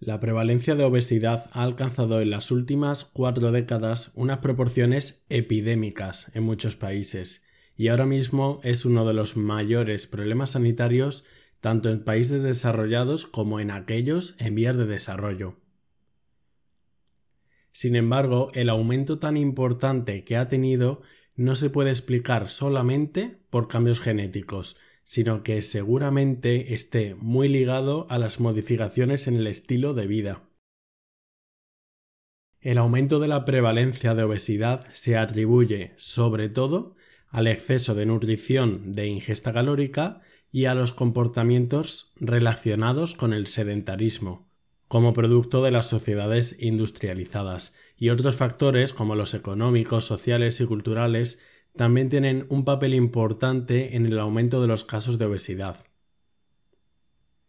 La prevalencia de obesidad ha alcanzado en las últimas cuatro décadas unas proporciones epidémicas en muchos países y ahora mismo es uno de los mayores problemas sanitarios tanto en países desarrollados como en aquellos en vías de desarrollo. Sin embargo, el aumento tan importante que ha tenido no se puede explicar solamente por cambios genéticos, sino que seguramente esté muy ligado a las modificaciones en el estilo de vida. El aumento de la prevalencia de obesidad se atribuye sobre todo al exceso de nutrición de ingesta calórica y a los comportamientos relacionados con el sedentarismo, como producto de las sociedades industrializadas, y otros factores como los económicos, sociales y culturales también tienen un papel importante en el aumento de los casos de obesidad.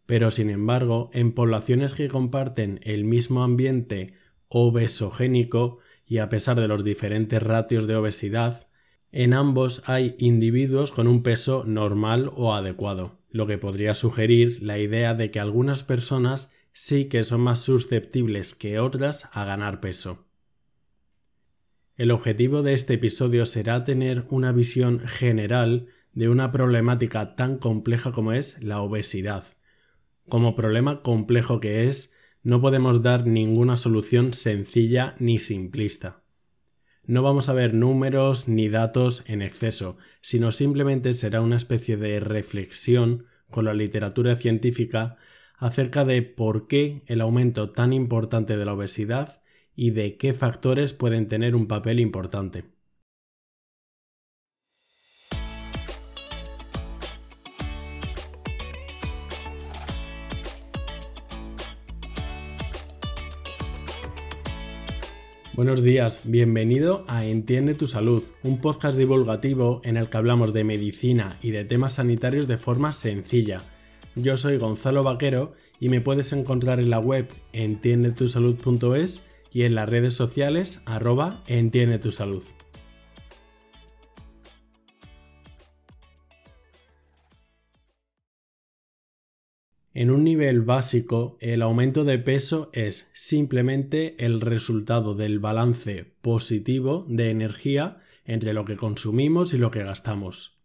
Pero sin embargo, en poblaciones que comparten el mismo ambiente obesogénico y a pesar de los diferentes ratios de obesidad, en ambos hay individuos con un peso normal o adecuado, lo que podría sugerir la idea de que algunas personas sí que son más susceptibles que otras a ganar peso. El objetivo de este episodio será tener una visión general de una problemática tan compleja como es la obesidad. Como problema complejo que es, no podemos dar ninguna solución sencilla ni simplista. No vamos a ver números ni datos en exceso, sino simplemente será una especie de reflexión con la literatura científica acerca de por qué el aumento tan importante de la obesidad y de qué factores pueden tener un papel importante. Buenos días, bienvenido a Entiende tu Salud, un podcast divulgativo en el que hablamos de medicina y de temas sanitarios de forma sencilla. Yo soy Gonzalo Vaquero y me puedes encontrar en la web entiendetusalud.es y en las redes sociales arroba entiende tu salud. En un nivel básico, el aumento de peso es simplemente el resultado del balance positivo de energía entre lo que consumimos y lo que gastamos.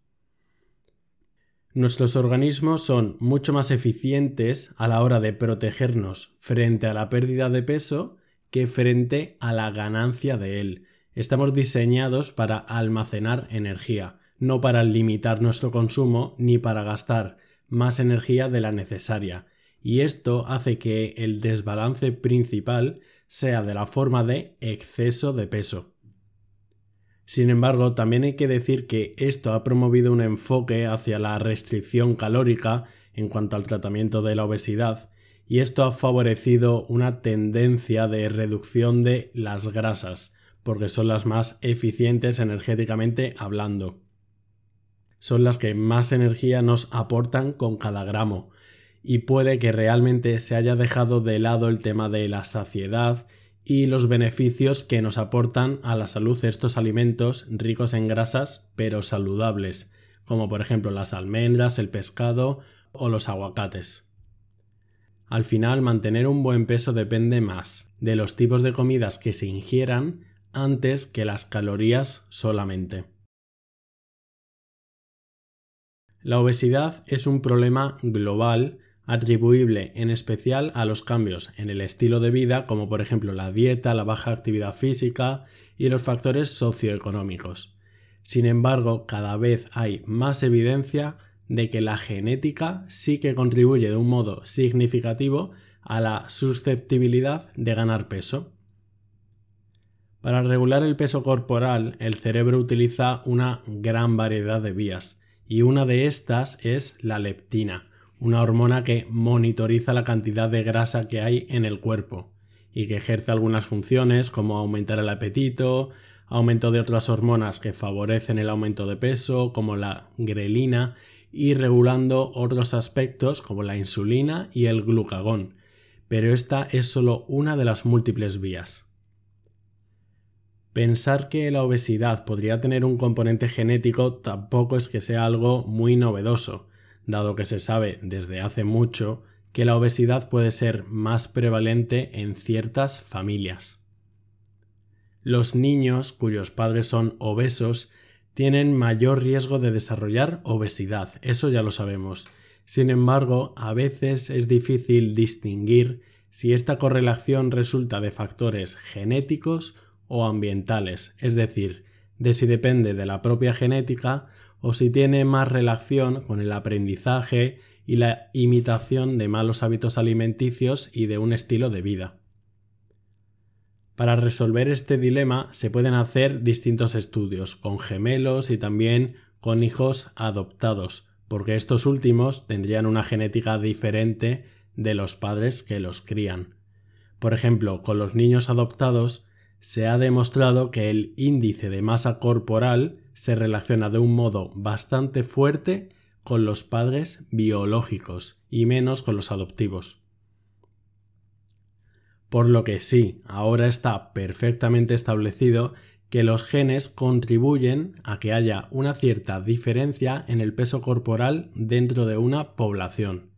Nuestros organismos son mucho más eficientes a la hora de protegernos frente a la pérdida de peso que frente a la ganancia de él. Estamos diseñados para almacenar energía, no para limitar nuestro consumo ni para gastar más energía de la necesaria. Y esto hace que el desbalance principal sea de la forma de exceso de peso. Sin embargo, también hay que decir que esto ha promovido un enfoque hacia la restricción calórica en cuanto al tratamiento de la obesidad, y esto ha favorecido una tendencia de reducción de las grasas, porque son las más eficientes energéticamente hablando. Son las que más energía nos aportan con cada gramo, y puede que realmente se haya dejado de lado el tema de la saciedad y los beneficios que nos aportan a la salud estos alimentos ricos en grasas pero saludables, como por ejemplo las almendras, el pescado o los aguacates. Al final, mantener un buen peso depende más de los tipos de comidas que se ingieran antes que las calorías solamente. La obesidad es un problema global atribuible en especial a los cambios en el estilo de vida como por ejemplo la dieta, la baja actividad física y los factores socioeconómicos. Sin embargo, cada vez hay más evidencia de que la genética sí que contribuye de un modo significativo a la susceptibilidad de ganar peso. Para regular el peso corporal, el cerebro utiliza una gran variedad de vías, y una de estas es la leptina, una hormona que monitoriza la cantidad de grasa que hay en el cuerpo y que ejerce algunas funciones como aumentar el apetito, aumento de otras hormonas que favorecen el aumento de peso, como la grelina, y regulando otros aspectos como la insulina y el glucagón, pero esta es solo una de las múltiples vías. Pensar que la obesidad podría tener un componente genético tampoco es que sea algo muy novedoso, dado que se sabe desde hace mucho que la obesidad puede ser más prevalente en ciertas familias. Los niños cuyos padres son obesos tienen mayor riesgo de desarrollar obesidad, eso ya lo sabemos. Sin embargo, a veces es difícil distinguir si esta correlación resulta de factores genéticos o ambientales, es decir, de si depende de la propia genética o si tiene más relación con el aprendizaje y la imitación de malos hábitos alimenticios y de un estilo de vida. Para resolver este dilema se pueden hacer distintos estudios con gemelos y también con hijos adoptados, porque estos últimos tendrían una genética diferente de los padres que los crían. Por ejemplo, con los niños adoptados se ha demostrado que el índice de masa corporal se relaciona de un modo bastante fuerte con los padres biológicos y menos con los adoptivos. Por lo que sí, ahora está perfectamente establecido que los genes contribuyen a que haya una cierta diferencia en el peso corporal dentro de una población.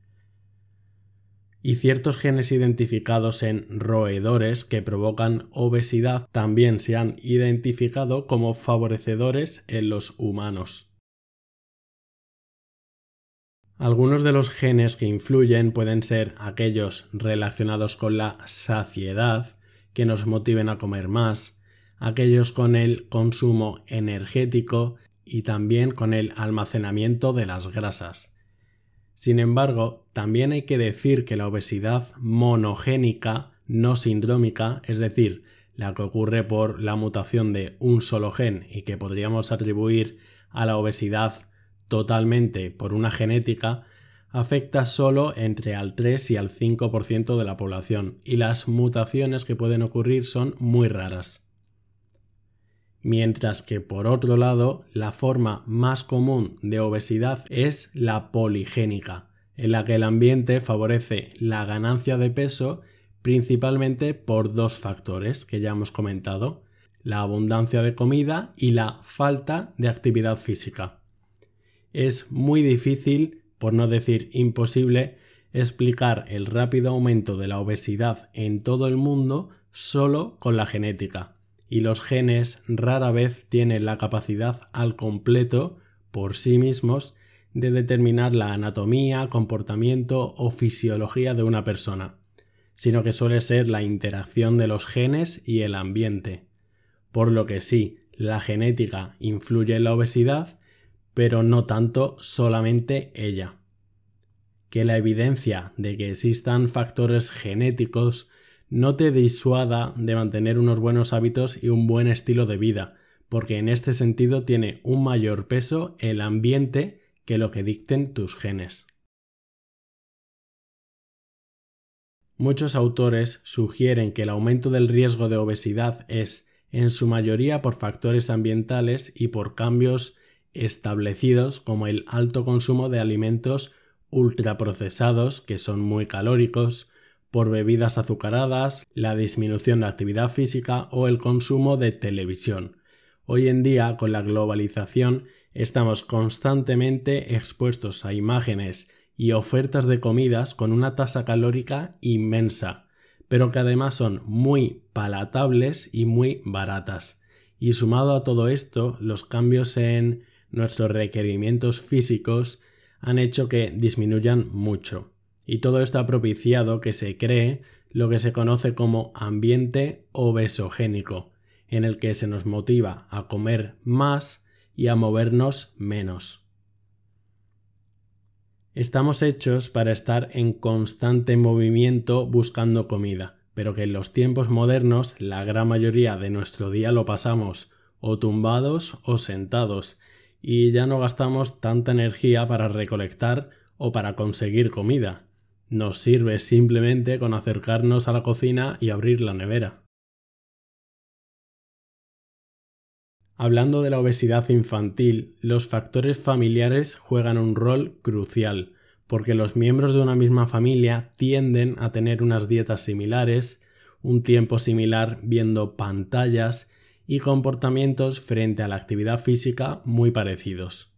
Y ciertos genes identificados en roedores que provocan obesidad también se han identificado como favorecedores en los humanos. Algunos de los genes que influyen pueden ser aquellos relacionados con la saciedad, que nos motiven a comer más, aquellos con el consumo energético y también con el almacenamiento de las grasas. Sin embargo, también hay que decir que la obesidad monogénica no sindrómica, es decir, la que ocurre por la mutación de un solo gen y que podríamos atribuir a la obesidad totalmente por una genética afecta solo entre al 3 y al 5% de la población y las mutaciones que pueden ocurrir son muy raras. Mientras que por otro lado, la forma más común de obesidad es la poligénica, en la que el ambiente favorece la ganancia de peso principalmente por dos factores que ya hemos comentado, la abundancia de comida y la falta de actividad física es muy difícil, por no decir imposible, explicar el rápido aumento de la obesidad en todo el mundo solo con la genética, y los genes rara vez tienen la capacidad al completo, por sí mismos, de determinar la anatomía, comportamiento o fisiología de una persona, sino que suele ser la interacción de los genes y el ambiente. Por lo que sí, la genética influye en la obesidad, pero no tanto solamente ella. Que la evidencia de que existan factores genéticos no te disuada de mantener unos buenos hábitos y un buen estilo de vida, porque en este sentido tiene un mayor peso el ambiente que lo que dicten tus genes. Muchos autores sugieren que el aumento del riesgo de obesidad es en su mayoría por factores ambientales y por cambios establecidos como el alto consumo de alimentos ultraprocesados que son muy calóricos, por bebidas azucaradas, la disminución de actividad física o el consumo de televisión. Hoy en día, con la globalización, estamos constantemente expuestos a imágenes y ofertas de comidas con una tasa calórica inmensa, pero que además son muy palatables y muy baratas. Y sumado a todo esto, los cambios en nuestros requerimientos físicos han hecho que disminuyan mucho. Y todo esto ha propiciado que se cree lo que se conoce como ambiente obesogénico, en el que se nos motiva a comer más y a movernos menos. Estamos hechos para estar en constante movimiento buscando comida, pero que en los tiempos modernos la gran mayoría de nuestro día lo pasamos o tumbados o sentados, y ya no gastamos tanta energía para recolectar o para conseguir comida. Nos sirve simplemente con acercarnos a la cocina y abrir la nevera. Hablando de la obesidad infantil, los factores familiares juegan un rol crucial, porque los miembros de una misma familia tienden a tener unas dietas similares, un tiempo similar viendo pantallas y comportamientos frente a la actividad física muy parecidos.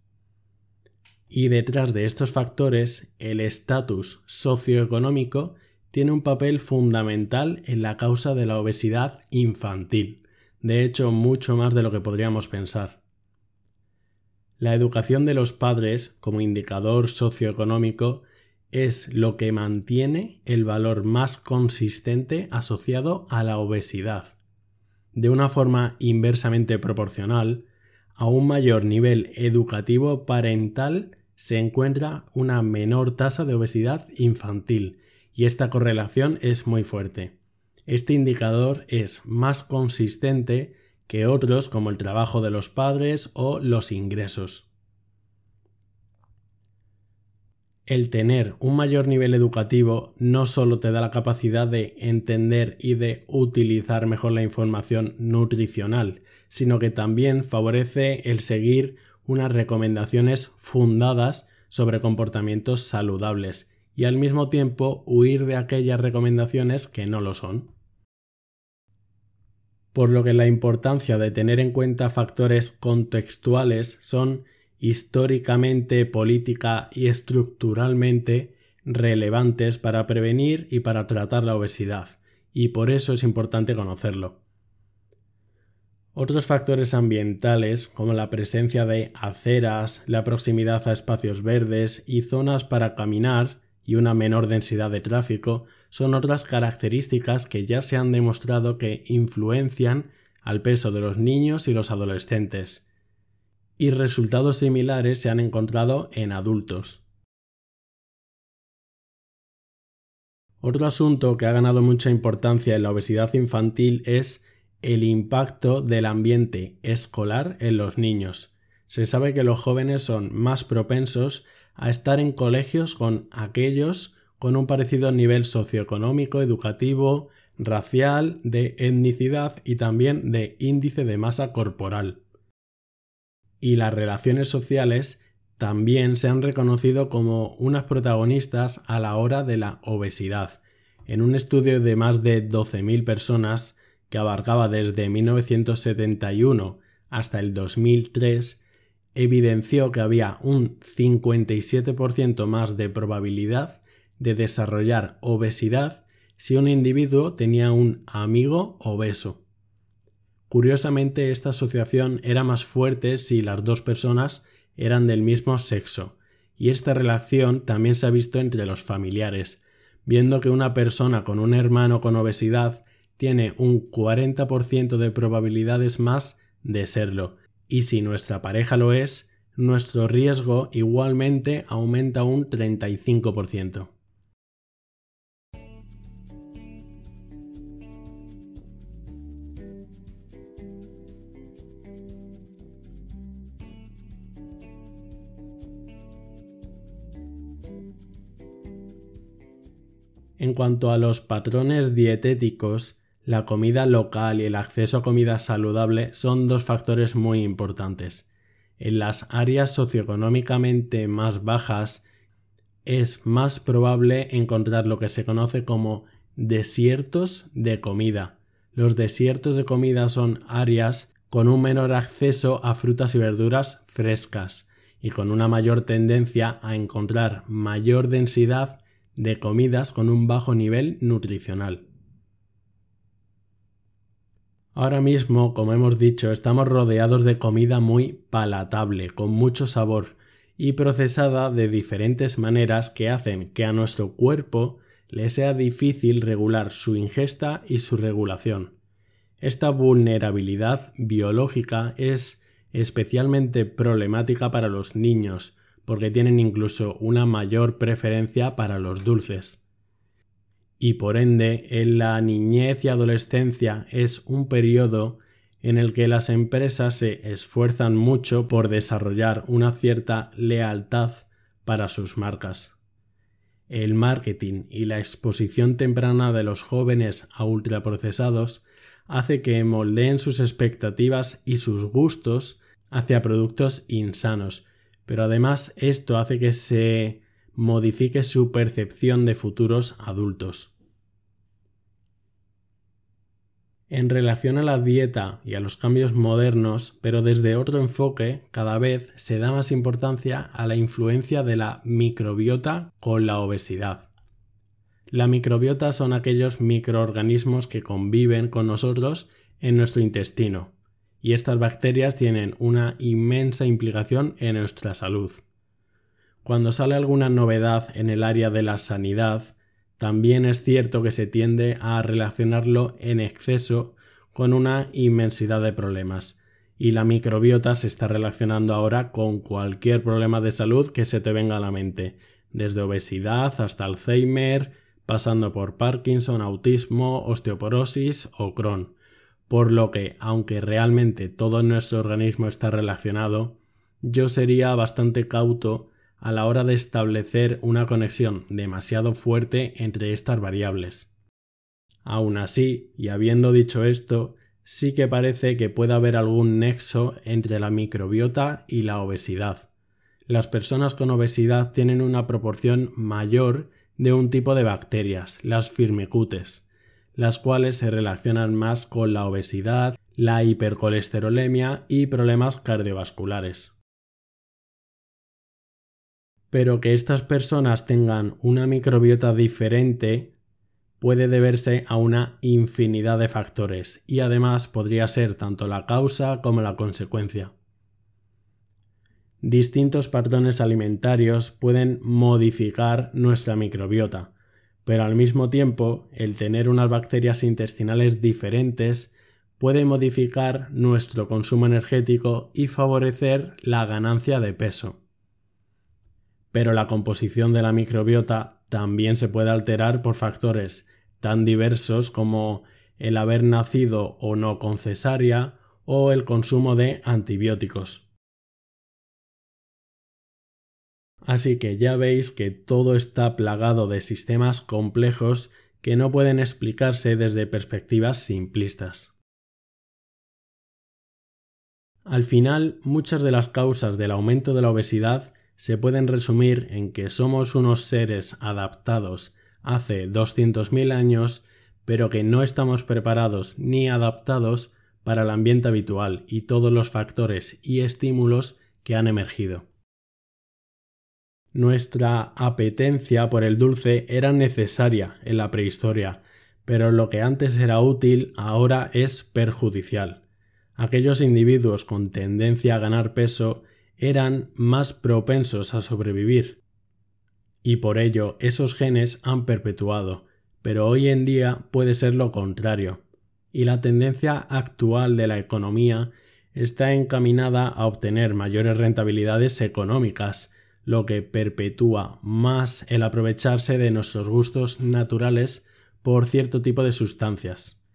Y detrás de estos factores, el estatus socioeconómico tiene un papel fundamental en la causa de la obesidad infantil, de hecho mucho más de lo que podríamos pensar. La educación de los padres como indicador socioeconómico es lo que mantiene el valor más consistente asociado a la obesidad. De una forma inversamente proporcional, a un mayor nivel educativo parental se encuentra una menor tasa de obesidad infantil y esta correlación es muy fuerte. Este indicador es más consistente que otros como el trabajo de los padres o los ingresos. El tener un mayor nivel educativo no solo te da la capacidad de entender y de utilizar mejor la información nutricional, sino que también favorece el seguir unas recomendaciones fundadas sobre comportamientos saludables y al mismo tiempo huir de aquellas recomendaciones que no lo son. Por lo que la importancia de tener en cuenta factores contextuales son históricamente, política y estructuralmente relevantes para prevenir y para tratar la obesidad, y por eso es importante conocerlo. Otros factores ambientales, como la presencia de aceras, la proximidad a espacios verdes y zonas para caminar y una menor densidad de tráfico, son otras características que ya se han demostrado que influencian al peso de los niños y los adolescentes, y resultados similares se han encontrado en adultos. Otro asunto que ha ganado mucha importancia en la obesidad infantil es el impacto del ambiente escolar en los niños. Se sabe que los jóvenes son más propensos a estar en colegios con aquellos con un parecido nivel socioeconómico, educativo, racial, de etnicidad y también de índice de masa corporal y las relaciones sociales también se han reconocido como unas protagonistas a la hora de la obesidad. En un estudio de más de 12.000 personas que abarcaba desde 1971 hasta el 2003, evidenció que había un 57% más de probabilidad de desarrollar obesidad si un individuo tenía un amigo obeso. Curiosamente, esta asociación era más fuerte si las dos personas eran del mismo sexo, y esta relación también se ha visto entre los familiares, viendo que una persona con un hermano con obesidad tiene un 40% de probabilidades más de serlo, y si nuestra pareja lo es, nuestro riesgo igualmente aumenta un 35%. En cuanto a los patrones dietéticos, la comida local y el acceso a comida saludable son dos factores muy importantes. En las áreas socioeconómicamente más bajas es más probable encontrar lo que se conoce como desiertos de comida. Los desiertos de comida son áreas con un menor acceso a frutas y verduras frescas y con una mayor tendencia a encontrar mayor densidad de comidas con un bajo nivel nutricional. Ahora mismo, como hemos dicho, estamos rodeados de comida muy palatable, con mucho sabor y procesada de diferentes maneras que hacen que a nuestro cuerpo le sea difícil regular su ingesta y su regulación. Esta vulnerabilidad biológica es especialmente problemática para los niños, porque tienen incluso una mayor preferencia para los dulces. Y por ende, en la niñez y adolescencia es un periodo en el que las empresas se esfuerzan mucho por desarrollar una cierta lealtad para sus marcas. El marketing y la exposición temprana de los jóvenes a ultraprocesados hace que moldeen sus expectativas y sus gustos hacia productos insanos, pero además esto hace que se modifique su percepción de futuros adultos. en relación a la dieta y a los cambios modernos, pero desde otro enfoque, cada vez se da más importancia a la influencia de la microbiota con la obesidad. La microbiota son aquellos microorganismos que conviven con nosotros en nuestro intestino, y estas bacterias tienen una inmensa implicación en nuestra salud. Cuando sale alguna novedad en el área de la sanidad, también es cierto que se tiende a relacionarlo en exceso con una inmensidad de problemas, y la microbiota se está relacionando ahora con cualquier problema de salud que se te venga a la mente, desde obesidad hasta Alzheimer, pasando por Parkinson, autismo, osteoporosis o Crohn por lo que, aunque realmente todo nuestro organismo está relacionado, yo sería bastante cauto a la hora de establecer una conexión demasiado fuerte entre estas variables. Aún así, y habiendo dicho esto, sí que parece que puede haber algún nexo entre la microbiota y la obesidad. Las personas con obesidad tienen una proporción mayor de un tipo de bacterias, las firmicutes, las cuales se relacionan más con la obesidad, la hipercolesterolemia y problemas cardiovasculares. Pero que estas personas tengan una microbiota diferente puede deberse a una infinidad de factores y además podría ser tanto la causa como la consecuencia. Distintos patrones alimentarios pueden modificar nuestra microbiota, pero al mismo tiempo el tener unas bacterias intestinales diferentes puede modificar nuestro consumo energético y favorecer la ganancia de peso. Pero la composición de la microbiota también se puede alterar por factores tan diversos como el haber nacido o no con cesárea o el consumo de antibióticos. Así que ya veis que todo está plagado de sistemas complejos que no pueden explicarse desde perspectivas simplistas. Al final, muchas de las causas del aumento de la obesidad se pueden resumir en que somos unos seres adaptados hace 200.000 años, pero que no estamos preparados ni adaptados para el ambiente habitual y todos los factores y estímulos que han emergido. Nuestra apetencia por el dulce era necesaria en la prehistoria, pero lo que antes era útil ahora es perjudicial. Aquellos individuos con tendencia a ganar peso eran más propensos a sobrevivir. Y por ello esos genes han perpetuado, pero hoy en día puede ser lo contrario. Y la tendencia actual de la economía está encaminada a obtener mayores rentabilidades económicas, lo que perpetúa más el aprovecharse de nuestros gustos naturales por cierto tipo de sustancias,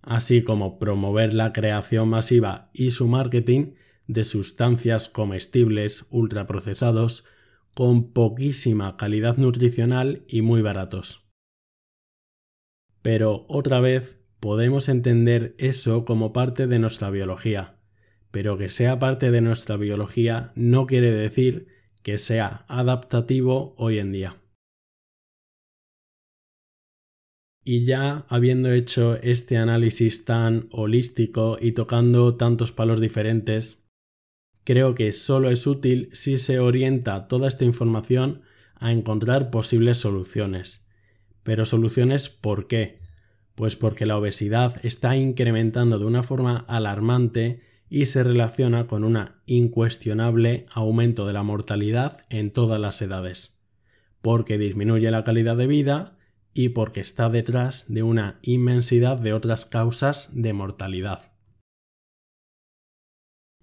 así como promover la creación masiva y su marketing de sustancias comestibles ultraprocesados con poquísima calidad nutricional y muy baratos. Pero otra vez podemos entender eso como parte de nuestra biología, pero que sea parte de nuestra biología no quiere decir que sea adaptativo hoy en día. Y ya habiendo hecho este análisis tan holístico y tocando tantos palos diferentes, creo que solo es útil si se orienta toda esta información a encontrar posibles soluciones. Pero soluciones ¿por qué? Pues porque la obesidad está incrementando de una forma alarmante y se relaciona con un incuestionable aumento de la mortalidad en todas las edades, porque disminuye la calidad de vida y porque está detrás de una inmensidad de otras causas de mortalidad.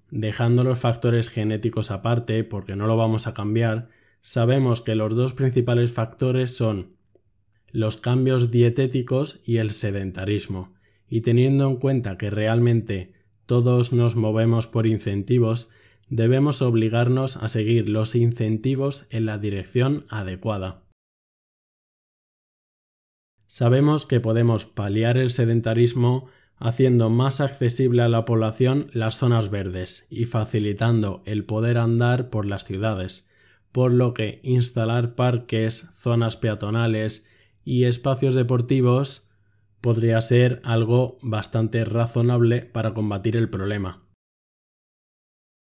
Dejando los factores genéticos aparte, porque no lo vamos a cambiar, sabemos que los dos principales factores son los cambios dietéticos y el sedentarismo, y teniendo en cuenta que realmente todos nos movemos por incentivos, debemos obligarnos a seguir los incentivos en la dirección adecuada. Sabemos que podemos paliar el sedentarismo haciendo más accesible a la población las zonas verdes y facilitando el poder andar por las ciudades, por lo que instalar parques, zonas peatonales y espacios deportivos podría ser algo bastante razonable para combatir el problema.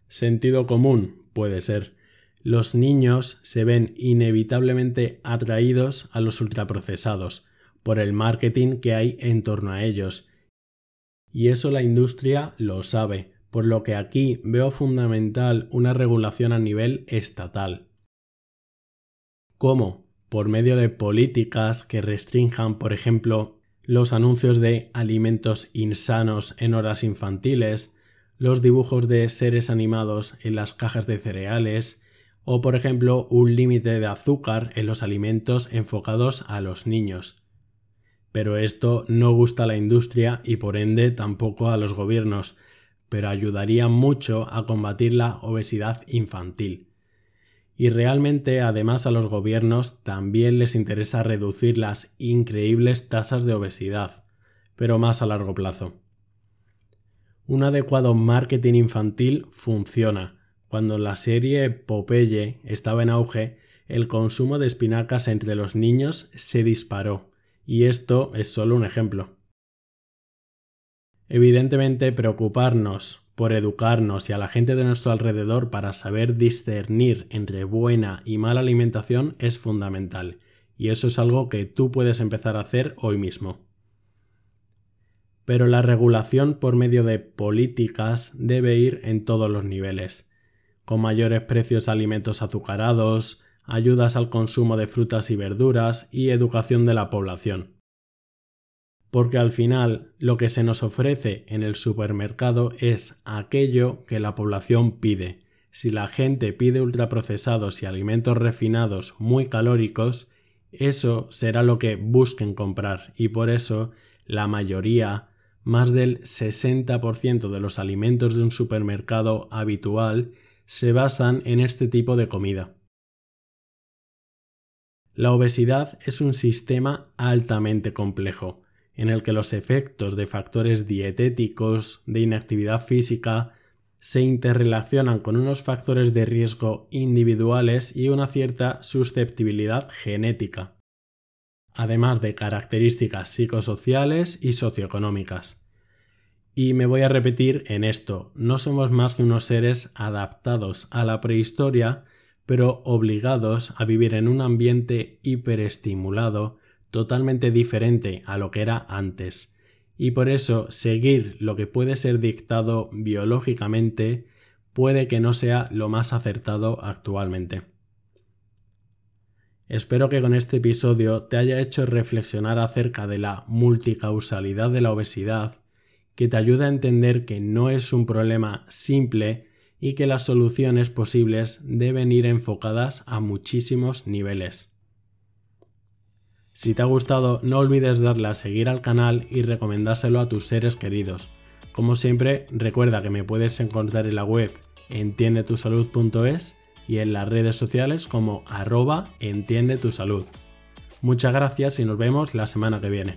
Sentido común puede ser. Los niños se ven inevitablemente atraídos a los ultraprocesados por el marketing que hay en torno a ellos. Y eso la industria lo sabe, por lo que aquí veo fundamental una regulación a nivel estatal. ¿Cómo? Por medio de políticas que restrinjan, por ejemplo, los anuncios de alimentos insanos en horas infantiles, los dibujos de seres animados en las cajas de cereales, o por ejemplo un límite de azúcar en los alimentos enfocados a los niños. Pero esto no gusta a la industria y por ende tampoco a los gobiernos, pero ayudaría mucho a combatir la obesidad infantil. Y realmente además a los gobiernos también les interesa reducir las increíbles tasas de obesidad, pero más a largo plazo. Un adecuado marketing infantil funciona. Cuando la serie Popeye estaba en auge, el consumo de espinacas entre los niños se disparó, y esto es solo un ejemplo. Evidentemente, preocuparnos por educarnos y a la gente de nuestro alrededor para saber discernir entre buena y mala alimentación es fundamental, y eso es algo que tú puedes empezar a hacer hoy mismo. Pero la regulación por medio de políticas debe ir en todos los niveles, con mayores precios a alimentos azucarados, ayudas al consumo de frutas y verduras y educación de la población porque al final lo que se nos ofrece en el supermercado es aquello que la población pide. Si la gente pide ultraprocesados y alimentos refinados muy calóricos, eso será lo que busquen comprar y por eso la mayoría, más del 60% de los alimentos de un supermercado habitual, se basan en este tipo de comida. La obesidad es un sistema altamente complejo en el que los efectos de factores dietéticos, de inactividad física, se interrelacionan con unos factores de riesgo individuales y una cierta susceptibilidad genética, además de características psicosociales y socioeconómicas. Y me voy a repetir en esto, no somos más que unos seres adaptados a la prehistoria, pero obligados a vivir en un ambiente hiperestimulado, totalmente diferente a lo que era antes, y por eso seguir lo que puede ser dictado biológicamente puede que no sea lo más acertado actualmente. Espero que con este episodio te haya hecho reflexionar acerca de la multicausalidad de la obesidad, que te ayuda a entender que no es un problema simple y que las soluciones posibles deben ir enfocadas a muchísimos niveles. Si te ha gustado, no olvides darle a seguir al canal y recomendárselo a tus seres queridos. Como siempre, recuerda que me puedes encontrar en la web entiendetusalud.es y en las redes sociales como arroba entiende tu salud. Muchas gracias y nos vemos la semana que viene.